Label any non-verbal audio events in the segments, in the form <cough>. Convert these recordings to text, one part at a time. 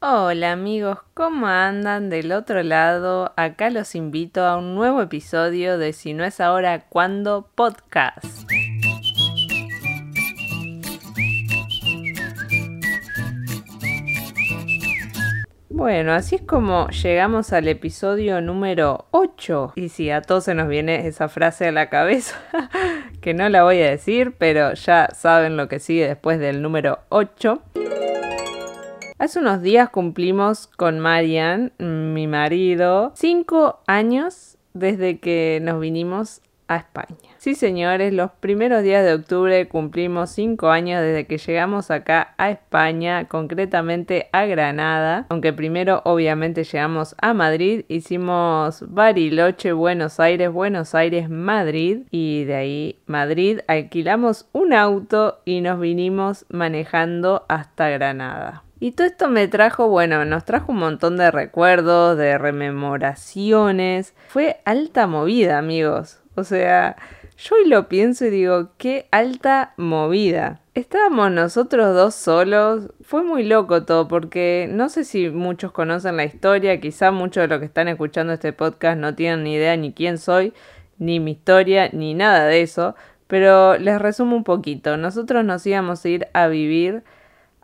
Hola amigos, ¿cómo andan del otro lado? Acá los invito a un nuevo episodio de Si no es ahora, ¿cuándo? Podcast. Bueno, así es como llegamos al episodio número 8. Y si a todos se nos viene esa frase a la cabeza, <laughs> que no la voy a decir, pero ya saben lo que sigue después del número 8. Hace unos días cumplimos con Marian, mi marido, cinco años desde que nos vinimos a España. Sí, señores, los primeros días de octubre cumplimos cinco años desde que llegamos acá a España, concretamente a Granada, aunque primero obviamente llegamos a Madrid, hicimos Bariloche, Buenos Aires, Buenos Aires, Madrid y de ahí Madrid alquilamos un auto y nos vinimos manejando hasta Granada. Y todo esto me trajo, bueno, nos trajo un montón de recuerdos, de rememoraciones. Fue alta movida, amigos. O sea, yo hoy lo pienso y digo, qué alta movida. Estábamos nosotros dos solos. Fue muy loco todo porque no sé si muchos conocen la historia, quizá muchos de los que están escuchando este podcast no tienen ni idea ni quién soy, ni mi historia, ni nada de eso. Pero les resumo un poquito. Nosotros nos íbamos a ir a vivir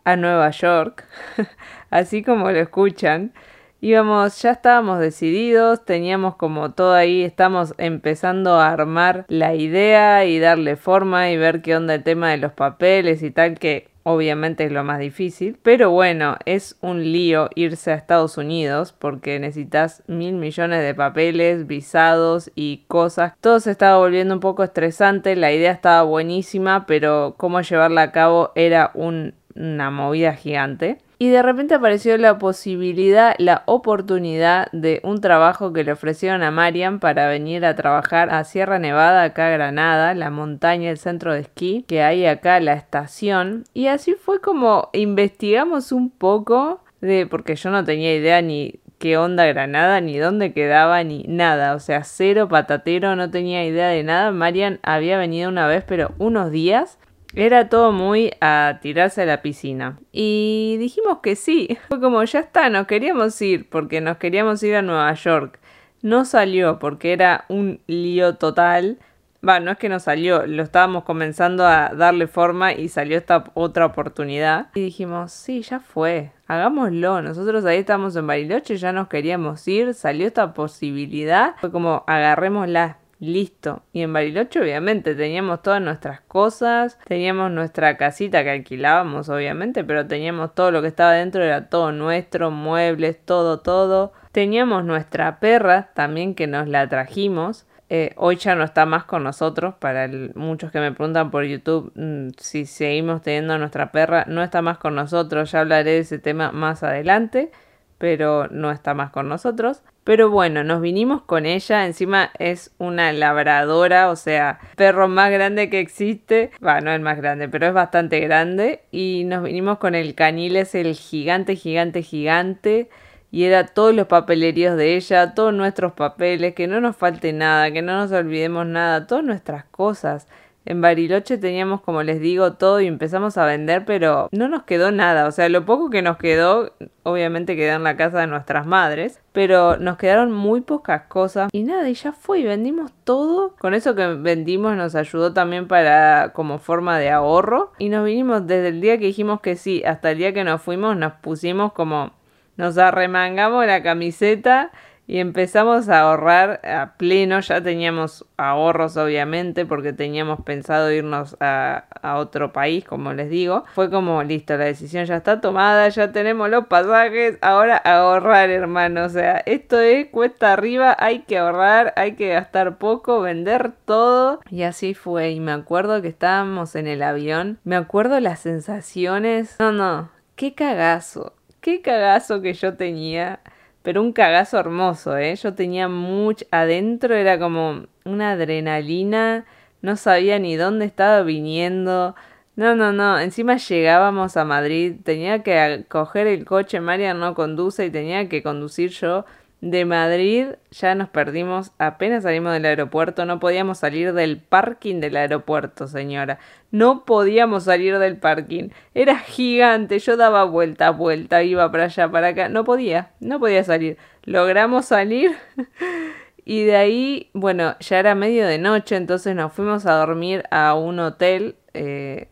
a Nueva York, <laughs> así como lo escuchan. Íbamos, ya estábamos decididos, teníamos como todo ahí, estamos empezando a armar la idea y darle forma y ver qué onda el tema de los papeles y tal, que obviamente es lo más difícil. Pero bueno, es un lío irse a Estados Unidos porque necesitas mil millones de papeles, visados y cosas. Todo se estaba volviendo un poco estresante, la idea estaba buenísima, pero cómo llevarla a cabo era un una movida gigante. Y de repente apareció la posibilidad, la oportunidad de un trabajo que le ofrecieron a Marian para venir a trabajar a Sierra Nevada, acá a Granada, la montaña, el centro de esquí, que hay acá la estación. Y así fue como investigamos un poco de, porque yo no tenía idea ni qué onda Granada, ni dónde quedaba, ni nada. O sea, cero patatero, no tenía idea de nada. Marian había venido una vez, pero unos días. Era todo muy a tirarse a la piscina. Y dijimos que sí. <laughs> Fue como, ya está, nos queríamos ir porque nos queríamos ir a Nueva York. No salió porque era un lío total. Va, no es que no salió, lo estábamos comenzando a darle forma y salió esta otra oportunidad. Y dijimos, sí, ya fue, hagámoslo. Nosotros ahí estamos en Bariloche, ya nos queríamos ir, salió esta posibilidad. Fue como, agarrémosla, Listo. Y en Bariloche obviamente teníamos todas nuestras cosas, teníamos nuestra casita que alquilábamos obviamente, pero teníamos todo lo que estaba dentro, era todo nuestro, muebles, todo, todo. Teníamos nuestra perra también que nos la trajimos. Eh, hoy ya no está más con nosotros. Para muchos que me preguntan por YouTube mm, si seguimos teniendo nuestra perra, no está más con nosotros. Ya hablaré de ese tema más adelante, pero no está más con nosotros. Pero bueno, nos vinimos con ella, encima es una labradora, o sea, perro más grande que existe, bueno, no es más grande, pero es bastante grande, y nos vinimos con el canil, es el gigante, gigante, gigante, y era todos los papeleríos de ella, todos nuestros papeles, que no nos falte nada, que no nos olvidemos nada, todas nuestras cosas. En Bariloche teníamos, como les digo, todo y empezamos a vender, pero no nos quedó nada. O sea, lo poco que nos quedó, obviamente quedó en la casa de nuestras madres, pero nos quedaron muy pocas cosas. Y nada, y ya fue, y vendimos todo. Con eso que vendimos nos ayudó también para como forma de ahorro. Y nos vinimos desde el día que dijimos que sí, hasta el día que nos fuimos, nos pusimos como, nos arremangamos la camiseta y empezamos a ahorrar a pleno, ya teníamos ahorros obviamente porque teníamos pensado irnos a, a, otro país, como les digo. Fue como, listo, la decisión ya está tomada, ya tenemos los pasajes, ahora ahorrar hermano, o sea, esto es cuesta arriba, hay que ahorrar, hay que gastar poco, vender todo. Y así fue, y me acuerdo que estábamos en el avión, me acuerdo las sensaciones, no, no, qué cagazo, qué cagazo que yo tenía pero un cagazo hermoso, ¿eh? Yo tenía mucho adentro, era como una adrenalina, no sabía ni dónde estaba viniendo. No, no, no, encima llegábamos a Madrid, tenía que coger el coche, María no conduce y tenía que conducir yo de Madrid ya nos perdimos, apenas salimos del aeropuerto, no podíamos salir del parking del aeropuerto, señora. No podíamos salir del parking. Era gigante, yo daba vuelta, vuelta, iba para allá, para acá. No podía, no podía salir. Logramos salir <laughs> y de ahí, bueno, ya era medio de noche, entonces nos fuimos a dormir a un hotel eh,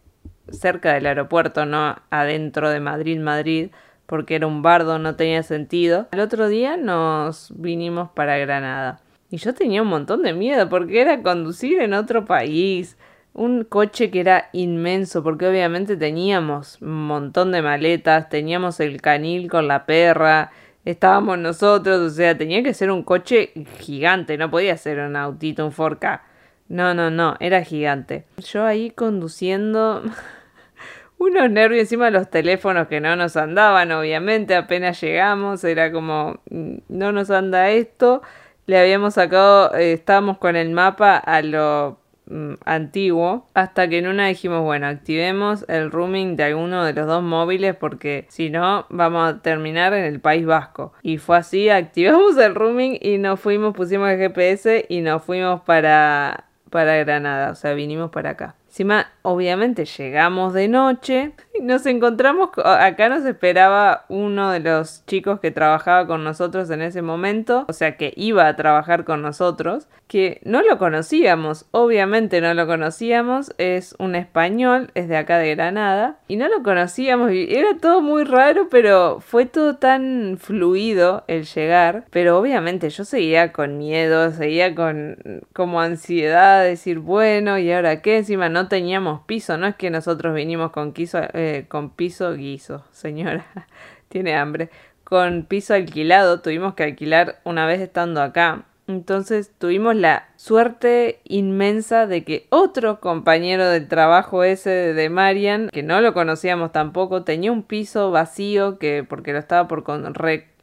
cerca del aeropuerto, no adentro de Madrid, Madrid porque era un bardo, no tenía sentido. El otro día nos vinimos para Granada. Y yo tenía un montón de miedo porque era conducir en otro país. Un coche que era inmenso porque obviamente teníamos un montón de maletas, teníamos el canil con la perra, estábamos nosotros, o sea, tenía que ser un coche gigante, no podía ser un autito, un 4K. No, no, no, era gigante. Yo ahí conduciendo <laughs> unos nervios encima de los teléfonos que no nos andaban, obviamente, apenas llegamos, era como, mm, no nos anda esto, le habíamos sacado, eh, estábamos con el mapa a lo mm, antiguo, hasta que en una dijimos, bueno, activemos el roaming de alguno de los dos móviles porque si no vamos a terminar en el País Vasco. Y fue así, activamos el roaming y nos fuimos, pusimos el GPS y nos fuimos para, para Granada, o sea, vinimos para acá. Encima, obviamente llegamos de noche y nos encontramos, acá nos esperaba uno de los chicos que trabajaba con nosotros en ese momento, o sea que iba a trabajar con nosotros, que no lo conocíamos, obviamente no lo conocíamos, es un español, es de acá de Granada, y no lo conocíamos, y era todo muy raro, pero fue todo tan fluido el llegar, pero obviamente yo seguía con miedo, seguía con como ansiedad, decir, bueno, ¿y ahora qué? Encima no teníamos piso, no es que nosotros vinimos con, eh, con piso guiso, señora, <laughs> tiene hambre, con piso alquilado, tuvimos que alquilar una vez estando acá. Entonces tuvimos la suerte inmensa de que otro compañero del trabajo ese de Marian, que no lo conocíamos tampoco, tenía un piso vacío que porque lo estaba por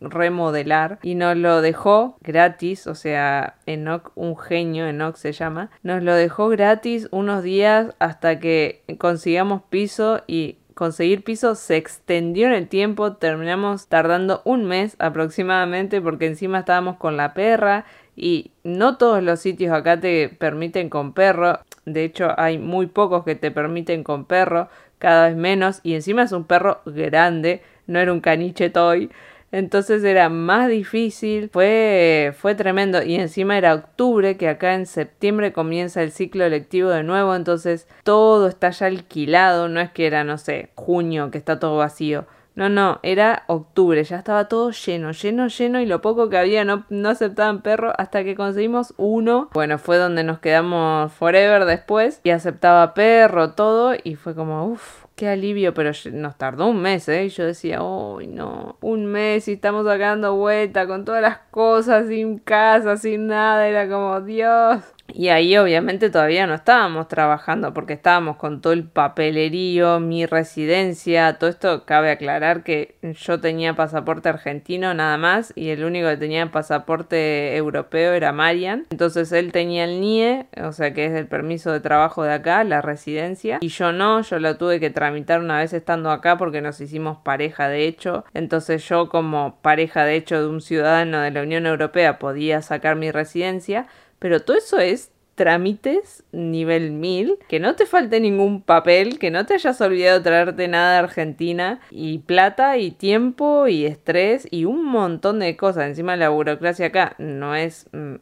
remodelar y nos lo dejó gratis, o sea, Enoch, un genio, Enoch se llama, nos lo dejó gratis unos días hasta que consigamos piso y conseguir piso se extendió en el tiempo, terminamos tardando un mes aproximadamente porque encima estábamos con la perra y no todos los sitios acá te permiten con perro. De hecho, hay muy pocos que te permiten con perro, cada vez menos. Y encima es un perro grande, no era un caniche toy. Entonces era más difícil, fue, fue tremendo. Y encima era octubre, que acá en septiembre comienza el ciclo lectivo de nuevo. Entonces todo está ya alquilado, no es que era, no sé, junio, que está todo vacío. No, no, era octubre, ya estaba todo lleno, lleno, lleno y lo poco que había no, no aceptaban perro hasta que conseguimos uno. Bueno, fue donde nos quedamos forever después y aceptaba perro, todo y fue como, uff, qué alivio, pero nos tardó un mes, ¿eh? Y yo decía, uy, no, un mes y estamos sacando vuelta con todas las cosas, sin casa, sin nada, era como, Dios. Y ahí obviamente todavía no estábamos trabajando porque estábamos con todo el papelerío, mi residencia, todo esto cabe aclarar que yo tenía pasaporte argentino nada más y el único que tenía pasaporte europeo era Marian. Entonces él tenía el NIE, o sea que es el permiso de trabajo de acá, la residencia, y yo no, yo lo tuve que tramitar una vez estando acá porque nos hicimos pareja de hecho. Entonces yo como pareja de hecho de un ciudadano de la Unión Europea podía sacar mi residencia pero todo eso es trámites nivel 1000, que no te falte ningún papel, que no te hayas olvidado traerte nada de Argentina, y plata, y tiempo, y estrés, y un montón de cosas. Encima la burocracia acá no es mm,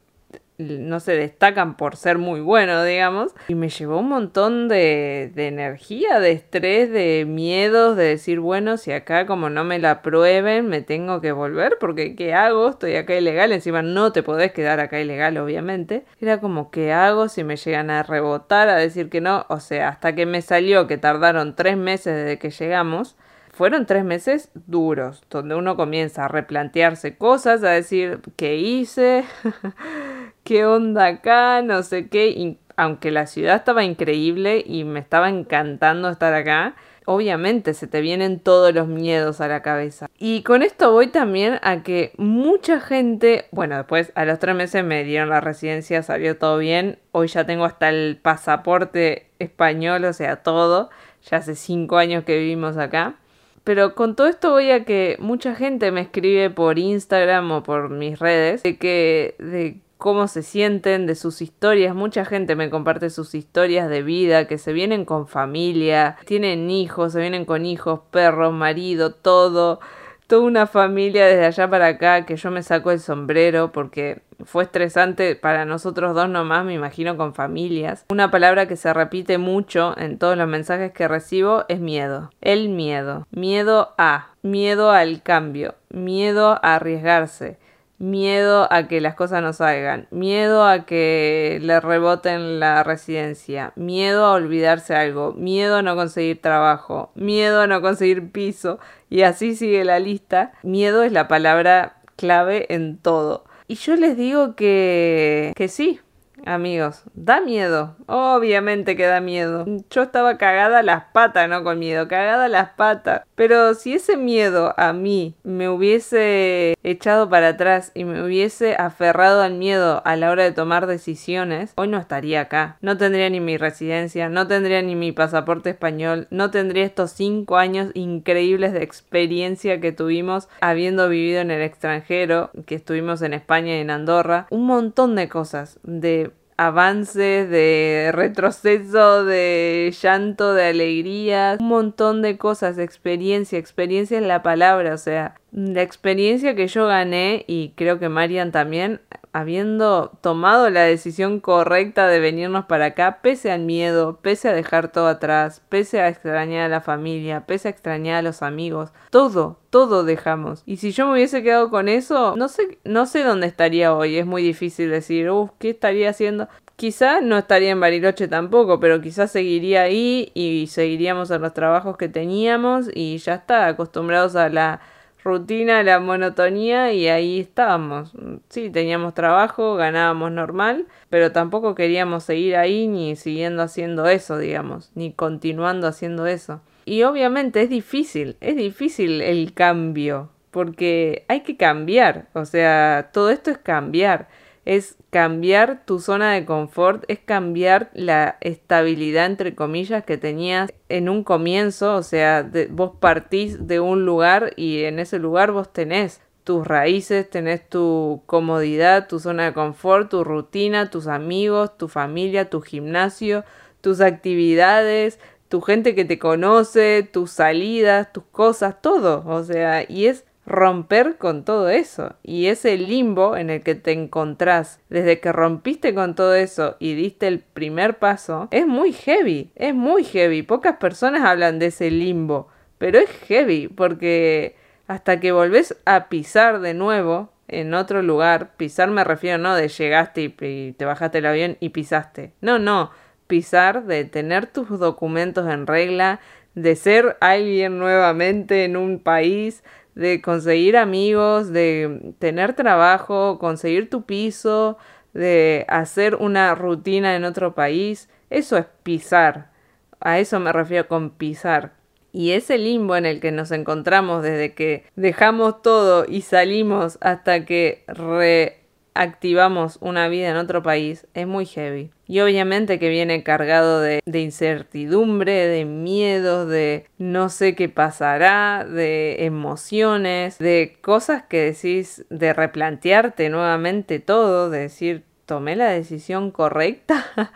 no se destacan por ser muy buenos, digamos. Y me llevó un montón de, energía, de estrés, de miedos, de decir, bueno, si acá como no me la prueben, me tengo que volver, porque ¿qué hago? Estoy acá ilegal, encima no te podés quedar acá ilegal, obviamente. Era como, ¿qué hago si me llegan a rebotar, a decir que no? O sea, hasta que me salió, que tardaron tres meses desde que llegamos, fueron tres meses duros, donde uno comienza a replantearse cosas, a decir, ¿qué hice? <laughs> ¿Qué onda acá? No sé qué. aunque la ciudad estaba increíble y me estaba encantando estar acá, obviamente se te vienen todos los miedos a la cabeza. Y con esto voy también a que mucha gente, bueno, después a los tres meses me dieron la residencia, salió todo bien. Hoy ya tengo hasta el pasaporte español, o sea, todo. Ya hace cinco años que vivimos acá. Pero con todo esto voy a que mucha gente me escribe por Instagram o por mis redes de que de cómo se sienten, de sus historias. Mucha gente me comparte sus historias de vida, que se vienen con familia, tienen hijos, se vienen con hijos, perros, marido, todo. Toda una familia desde allá para acá que yo me saco el sombrero porque fue estresante para nosotros dos nomás, me imagino con familias. Una palabra que se repite mucho en todos los mensajes que recibo es miedo. El miedo. Miedo a. Miedo al cambio. Miedo a arriesgarse miedo a que las cosas no salgan, miedo a que le reboten la residencia, miedo a olvidarse algo, miedo a no conseguir trabajo, miedo a no conseguir piso y así sigue la lista. Miedo es la palabra clave en todo. Y yo les digo que, que sí, Amigos, da miedo. Obviamente que da miedo. Yo estaba cagada las patas, no con miedo, cagada las patas. Pero si ese miedo a mí me hubiese echado para atrás y me hubiese aferrado al miedo a la hora de tomar decisiones, hoy no estaría acá. No tendría ni mi residencia, no tendría ni mi pasaporte español, no tendría estos cinco años increíbles de experiencia que tuvimos habiendo vivido en el extranjero, que estuvimos en España y en Andorra. Un montón de cosas, de avances, de retroceso, de llanto, de alegría, un montón de cosas, experiencia, experiencia es la palabra, o sea, la experiencia que yo gané y creo que Marian también, habiendo tomado la decisión correcta de venirnos para acá, pese al miedo, pese a dejar todo atrás, pese a extrañar a la familia, pese a extrañar a los amigos, todo, todo dejamos. Y si yo me hubiese quedado con eso, no sé, no sé dónde estaría hoy, es muy difícil decir, uff, ¿qué estaría haciendo? Quizá no estaría en Bariloche tampoco, pero quizás seguiría ahí y seguiríamos en los trabajos que teníamos y ya está, acostumbrados a la rutina, la monotonía y ahí estábamos. Sí, teníamos trabajo, ganábamos normal, pero tampoco queríamos seguir ahí ni siguiendo haciendo eso, digamos, ni continuando haciendo eso. Y obviamente es difícil, es difícil el cambio, porque hay que cambiar, o sea, todo esto es cambiar es cambiar tu zona de confort, es cambiar la estabilidad, entre comillas, que tenías en un comienzo, o sea, vos partís de un lugar y en ese lugar vos tenés tus raíces, tenés tu comodidad, tu zona de confort, tu rutina, tus amigos, tu familia, tu gimnasio, tus actividades, tu gente que te conoce, tus salidas, tus cosas, todo. O sea, y es romper con todo eso. Y ese limbo en el que te encontrás desde que rompiste con todo eso y diste el primer paso, es muy heavy, es muy heavy. Pocas personas hablan de ese limbo, pero es heavy porque hasta que volvés a pisar de nuevo en otro lugar, pisar me refiero no de llegaste y, y te bajaste el avión y pisaste. No, no, pisar de tener tus documentos en regla, de ser alguien nuevamente en un país, de conseguir amigos, de tener trabajo, conseguir tu piso, de hacer una rutina en otro país. Eso es pisar. A eso me refiero con pisar. Y ese limbo en el que nos encontramos desde que dejamos todo y salimos hasta que re activamos una vida en otro país es muy heavy. Y obviamente que viene cargado de, incertidumbre, de miedo, de no sé qué pasará, de emociones, de cosas que decís, de replantearte nuevamente todo, de decir, tomé la decisión correcta, <laughs>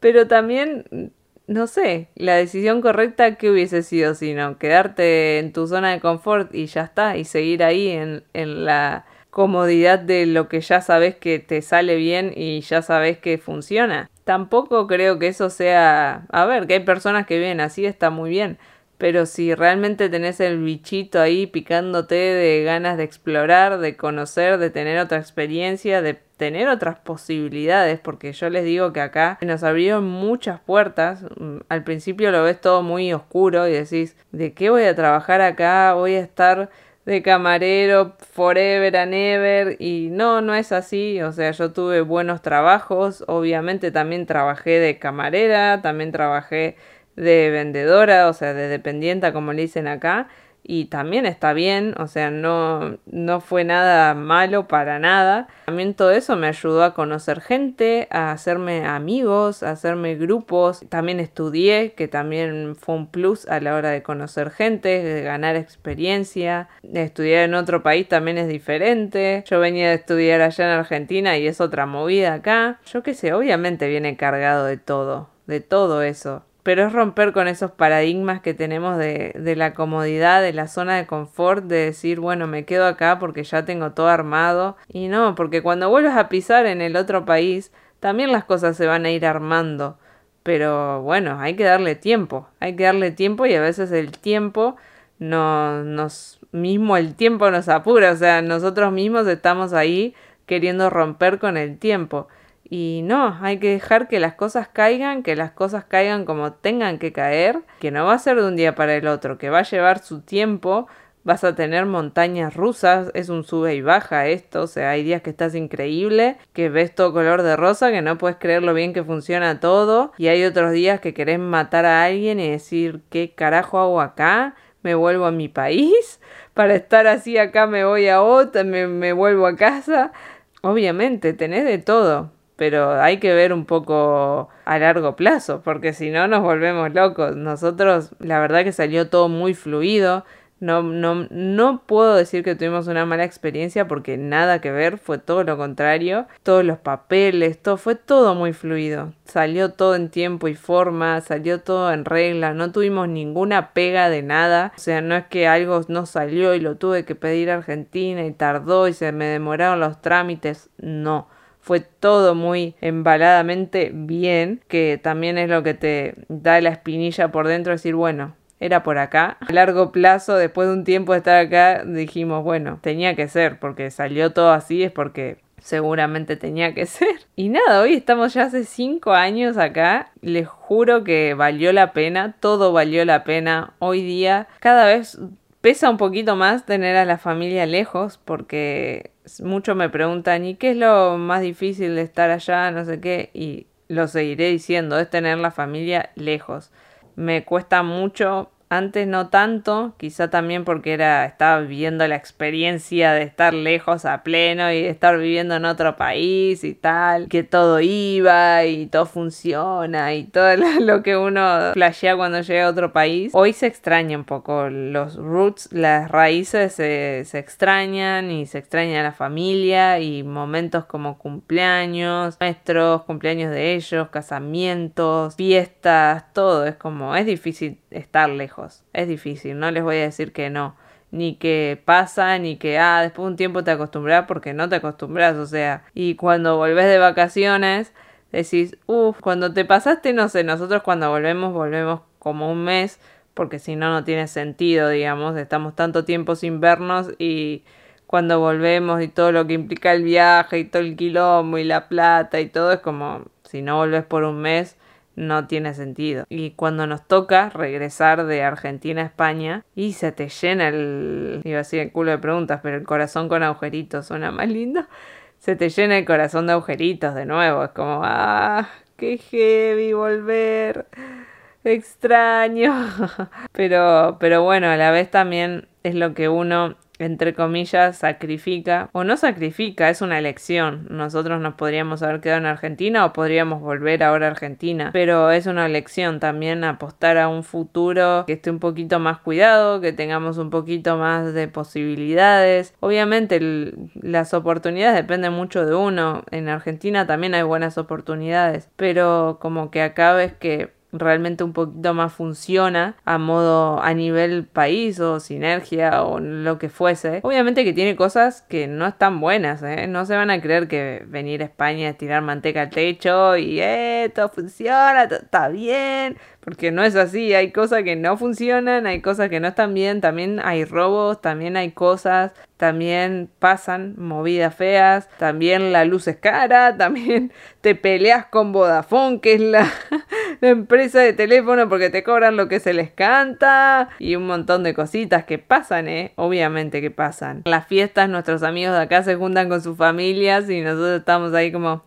pero también no sé, la decisión correcta que hubiese sido sino quedarte en tu zona de confort y ya está, y seguir ahí en, en la comodidad de lo que ya sabes que te sale bien y ya sabes que funciona. Tampoco creo que eso sea... A ver, que hay personas que viven así, está muy bien. Pero si realmente tenés el bichito ahí picándote de ganas de explorar, de conocer, de tener otra experiencia, de tener otras posibilidades, porque yo les digo que acá nos abrieron muchas puertas. Mm, al principio lo ves todo muy oscuro y decís, ¿de qué voy a trabajar acá? Voy a estar de camarero forever and ever y no, no es así, o sea, yo tuve buenos trabajos, obviamente también trabajé de camarera, también trabajé de vendedora, o sea, de dependienta como le dicen acá, y también está bien, o sea, no, no fue nada malo para nada. También todo eso me ayudó a conocer gente, a hacerme amigos, a hacerme grupos. También estudié, que también fue un plus a la hora de conocer gente, de ganar experiencia. Estudiar en otro país también es diferente. Yo venía de estudiar allá en Argentina y es otra movida acá. Yo qué sé, obviamente viene cargado de todo, de todo eso pero es romper con esos paradigmas que tenemos de, de, la comodidad, de la zona de confort, de decir, bueno, me quedo acá porque ya tengo todo armado. Y no, porque cuando vuelves a pisar en el otro país, también las cosas se van a ir armando. Pero bueno, hay que darle tiempo, hay que darle tiempo y a veces el tiempo no, nos, mismo el tiempo nos apura, o sea, nosotros mismos estamos ahí queriendo romper con el tiempo. Y no, hay que dejar que las cosas caigan, que las cosas caigan como tengan que caer, que no va a ser de un día para el otro, que va a llevar su tiempo, vas a tener montañas rusas, es un sube y baja esto, o sea, hay días que estás increíble, que ves todo color de rosa, que no puedes creer lo bien que funciona todo, y hay otros días que querés matar a alguien y decir, ¿qué carajo hago acá? ¿Me vuelvo a mi país? <laughs> Para estar así acá me voy a otra, me, me vuelvo a casa. Obviamente, tenés de todo, pero hay que ver un poco a largo plazo, porque si no nos volvemos locos. Nosotros, la verdad que salió todo muy fluido. No, no, no puedo decir que tuvimos una mala experiencia porque nada que ver, fue todo lo contrario. Todos los papeles, todo, fue todo muy fluido. Salió todo en tiempo y forma, salió todo en regla, no tuvimos ninguna pega de nada. O sea, no es que algo no salió y lo tuve que pedir a Argentina y tardó y se me demoraron los trámites. No fue todo muy embaladamente bien, que también es lo que te da la espinilla por dentro, decir, bueno, era por acá. A largo plazo, después de un tiempo de estar acá, dijimos, bueno, tenía que ser, porque salió todo así, es porque seguramente tenía que <laughs> ser. Y nada, hoy estamos ya hace cinco años acá. Les juro que valió la pena, todo valió la pena. Hoy día cada vez pesa un poquito más tener a la familia lejos porque muchos me preguntan ¿y qué es lo más difícil de estar allá? No sé qué y lo seguiré diciendo, es tener la familia lejos. Me cuesta mucho antes no tanto, quizá también porque era estaba viviendo la experiencia de estar lejos a pleno y de estar viviendo en otro país y tal, que todo iba y todo funciona y todo <laughs> lo que uno flashea cuando llega a otro país. Hoy se extraña un poco los roots, las raíces se, se extrañan y se extraña la familia y momentos como cumpleaños, nuestros cumpleaños de ellos, casamientos, fiestas, todo es como es difícil estar lejos. Es difícil, no les voy a decir que no. Ni que pasa, ni que, ah, después de un tiempo te acostumbras porque no te acostumbras, o sea. Y cuando volvés de vacaciones, decís, uff, cuando te pasaste, no sé, nosotros cuando volvemos, volvemos como un mes, porque si no, no tiene sentido, digamos. Estamos tanto tiempo sin vernos y cuando volvemos y todo lo que implica el viaje y todo el quilombo y la plata y todo, es como, si no volvés por un mes, no tiene sentido. Y cuando nos toca regresar de Argentina a España y se te llena el, iba a decir el culo de preguntas, pero el corazón con agujeritos suena más lindo. Se te llena el corazón de agujeritos de nuevo. Es como, ah, qué heavy volver. Extraño. <laughs> pero, pero bueno, a la vez también es lo que uno entre comillas, sacrifica o no sacrifica, es una elección. Nosotros nos podríamos haber quedado en Argentina o podríamos volver ahora a Argentina, pero es una elección también apostar a un futuro que esté un poquito más cuidado, que tengamos un poquito más de posibilidades. Obviamente las oportunidades dependen mucho de uno. En Argentina también hay buenas oportunidades, pero como que acá ves que realmente un poquito más funciona a modo a nivel país o sinergia o lo que fuese. Obviamente que tiene cosas que no están buenas, ¿eh? no se van a creer que venir a España es tirar manteca al techo y eh, todo funciona, está bien, porque no es así, hay cosas que no funcionan, hay cosas que no están bien, también hay robos, también hay cosas, también pasan movidas feas, también la luz es cara, <laughs> también te peleas con Vodafone, que es <laughs> la, empresa de teléfono porque te cobran lo que se les canta y un montón de cositas que pasan, ¿eh? Obviamente que pasan. Las fiestas, nuestros amigos de acá se juntan con sus familias y nosotros estamos ahí como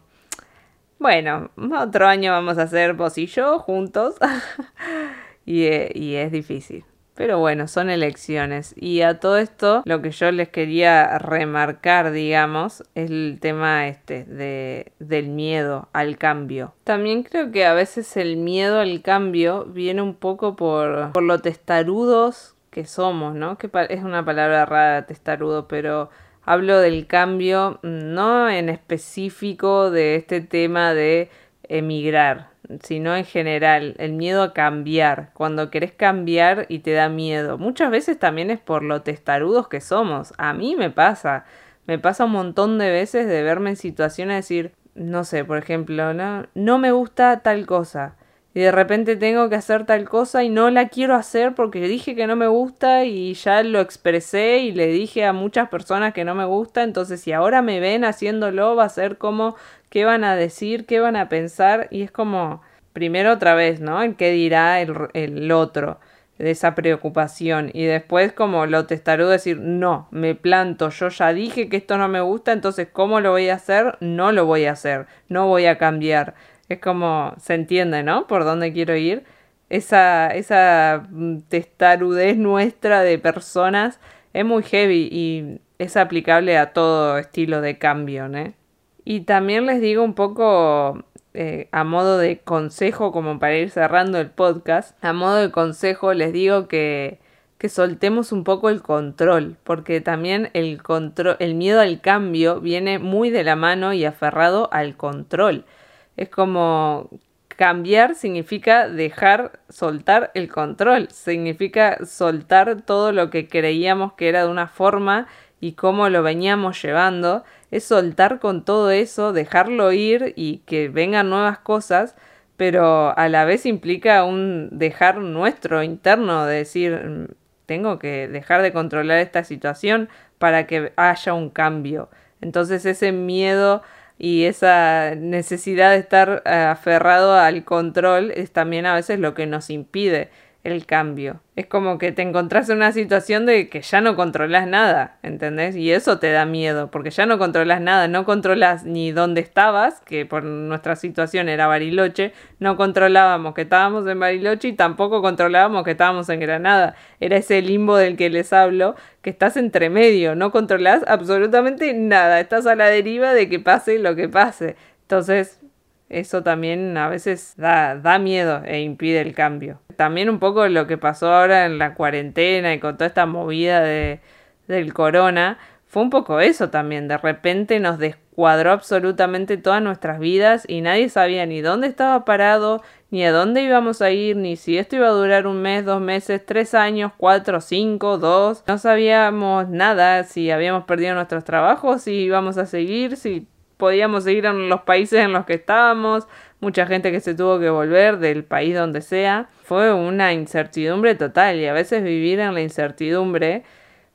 bueno, otro año vamos a hacer vos y yo juntos. <laughs> y, eh, y es difícil. Pero bueno, son elecciones. Y a todo esto, lo que yo les quería remarcar, digamos, es el tema este de, del miedo al cambio. También creo que a veces el miedo al cambio viene un poco por, por lo testarudos que somos, ¿no? Que es una palabra rara, testarudo, pero hablo del cambio no en específico de este tema de emigrar, sino en general, el miedo a cambiar, cuando querés cambiar y te da miedo. Muchas veces también es por lo testarudos que somos. A mí me pasa, me pasa un montón de veces de verme en situaciones de decir, no sé, por ejemplo, no, no me gusta tal cosa. Y de repente tengo que hacer tal cosa y no la quiero hacer porque dije que no me gusta y ya lo expresé y le dije a muchas personas que no me gusta. Entonces, si ahora me ven haciéndolo, va a ser como qué van a decir, qué van a pensar, y es como, primero otra vez, ¿no? El qué dirá el, el otro de esa preocupación y después como lo testarudo decir no, me planto, yo ya dije que esto no me gusta, entonces ¿cómo lo voy a hacer? No lo voy a hacer, no voy a cambiar. Es como, se entiende, ¿no? Por dónde quiero ir. Esa, esa testarudez nuestra de personas es muy heavy y es aplicable a todo estilo de cambio, ¿no? Y también les digo un poco eh, a modo de consejo, como para ir cerrando el podcast, a modo de consejo les digo que, que soltemos un poco el control, porque también el, control, el miedo al cambio viene muy de la mano y aferrado al control. Es como cambiar significa dejar, soltar el control, significa soltar todo lo que creíamos que era de una forma y cómo lo veníamos llevando es soltar con todo eso, dejarlo ir y que vengan nuevas cosas, pero a la vez implica un dejar nuestro interno, de decir, mm, tengo que dejar de controlar esta situación para que haya un cambio. Entonces ese miedo y esa necesidad de estar eh, aferrado al control es también a veces lo que nos impide el cambio. Es como que te encontrás en una situación de que ya no controlas nada, ¿entendés? Y eso te da miedo, porque ya no controlas nada, no controlas ni dónde estabas, que por nuestra situación era Bariloche, no controlábamos que estábamos en Bariloche y tampoco controlábamos que estábamos en Granada. Era ese limbo del que les hablo, que estás entre medio, no controlas absolutamente nada, estás a la deriva de que pase lo que pase. Entonces, eso también a veces da, da miedo e impide el cambio. También un poco lo que pasó ahora en la cuarentena y con toda esta movida de, del corona, fue un poco eso también. De repente nos descuadró absolutamente todas nuestras vidas y nadie sabía ni dónde estaba parado, ni a dónde íbamos a ir, ni si esto iba a durar un mes, dos meses, tres años, cuatro, cinco, dos. No sabíamos nada, si habíamos perdido nuestros trabajos, si íbamos a seguir, si podíamos seguir en los países en los que estábamos, mucha gente que se tuvo que volver del país donde sea. Fue una incertidumbre total y a veces vivir en la incertidumbre,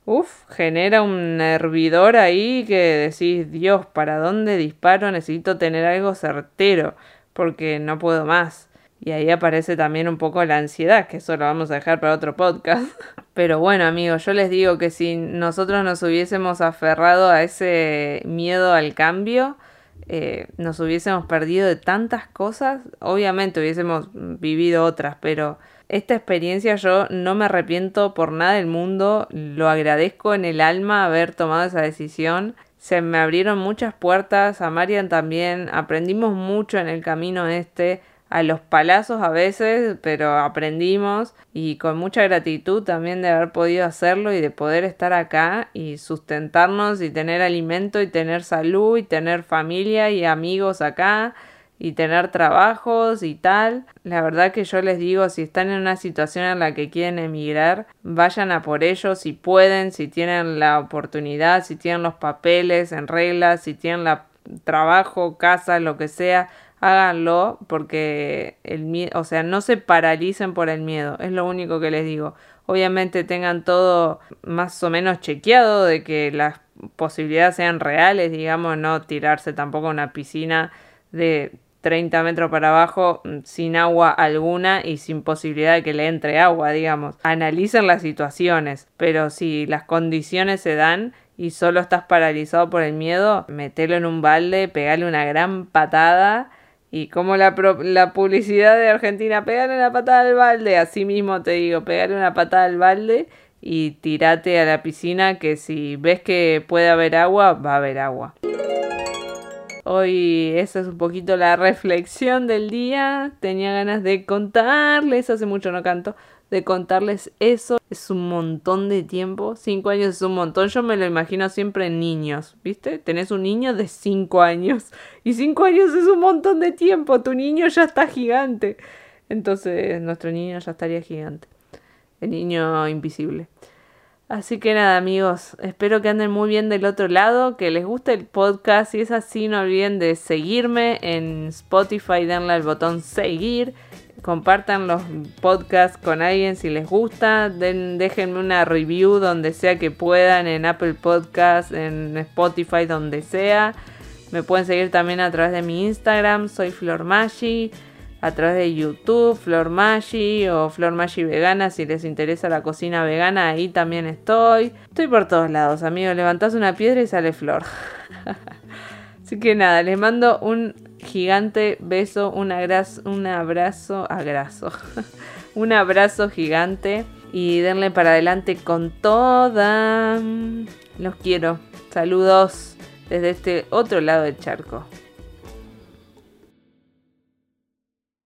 uff, genera un hervidor ahí que decís, Dios, ¿para dónde disparo? Necesito tener algo certero porque no puedo más. Y ahí aparece también un poco la ansiedad, que eso lo vamos a dejar para otro podcast. <laughs> Pero bueno, amigos, yo les digo que si nosotros nos hubiésemos aferrado a ese miedo al cambio, eh, nos hubiésemos perdido de tantas cosas. Obviamente hubiésemos vivido otras, pero esta experiencia yo no me arrepiento por nada del mundo. Lo agradezco en el alma haber tomado esa decisión. Se me abrieron muchas puertas, a Marian también. Aprendimos mucho en el camino este a los palazos a veces, pero aprendimos y con mucha gratitud también de haber podido hacerlo y de poder estar acá y sustentarnos y tener alimento y tener salud y tener familia y amigos acá y tener trabajos y tal. La verdad que yo les digo, si están en una situación en la que quieren emigrar, vayan a por ello si pueden, si tienen la oportunidad, si tienen los papeles en regla, si tienen la trabajo, casa, lo que sea, háganlo porque el miedo, o sea, no se paralicen por el miedo, es lo único que les digo. Obviamente tengan todo más o menos chequeado de que las posibilidades sean reales, digamos, no tirarse tampoco a una piscina de 30 metros para abajo mm, sin agua alguna y sin posibilidad de que le entre agua, digamos. Analicen las situaciones, pero si las condiciones se dan y solo estás paralizado por el miedo, metelo en un balde, pegale una gran patada Y como la, la publicidad de Argentina, pegarle una patada al balde, así mismo te digo, pegarle una patada al balde y tirate a la piscina que si ves que puede haber agua, va a haber agua. Hoy esa es un poquito la reflexión del día. Tenía ganas de contarles, hace mucho no canto, de contarles eso. Es un montón de tiempo. Cinco años es un montón. Yo me lo imagino siempre en niños, ¿viste? Tenés un niño de cinco años. Y cinco años es un montón de tiempo. Tu niño ya está gigante. Entonces nuestro niño ya estaría gigante. El niño invisible. Así que nada amigos, espero que anden muy bien del otro lado, que les guste el podcast. Si es así, no olviden de seguirme en Spotify, denle al botón seguir. Compartan los podcasts con alguien si les gusta. Den, déjenme una review donde sea que puedan, en Apple Podcasts, en Spotify, donde sea. Me pueden seguir también a través de mi Instagram, soy Flor a través de YouTube, Flor Maggi o Flor Maggi Vegana, si les interesa la cocina vegana, ahí también estoy. Estoy por todos lados, amigos. Levantás una piedra y sale flor. <laughs> Así que nada, les mando un gigante beso, un, un abrazo, abrazo, <laughs> un abrazo gigante y denle para adelante con toda. Los quiero. Saludos desde este otro lado del charco.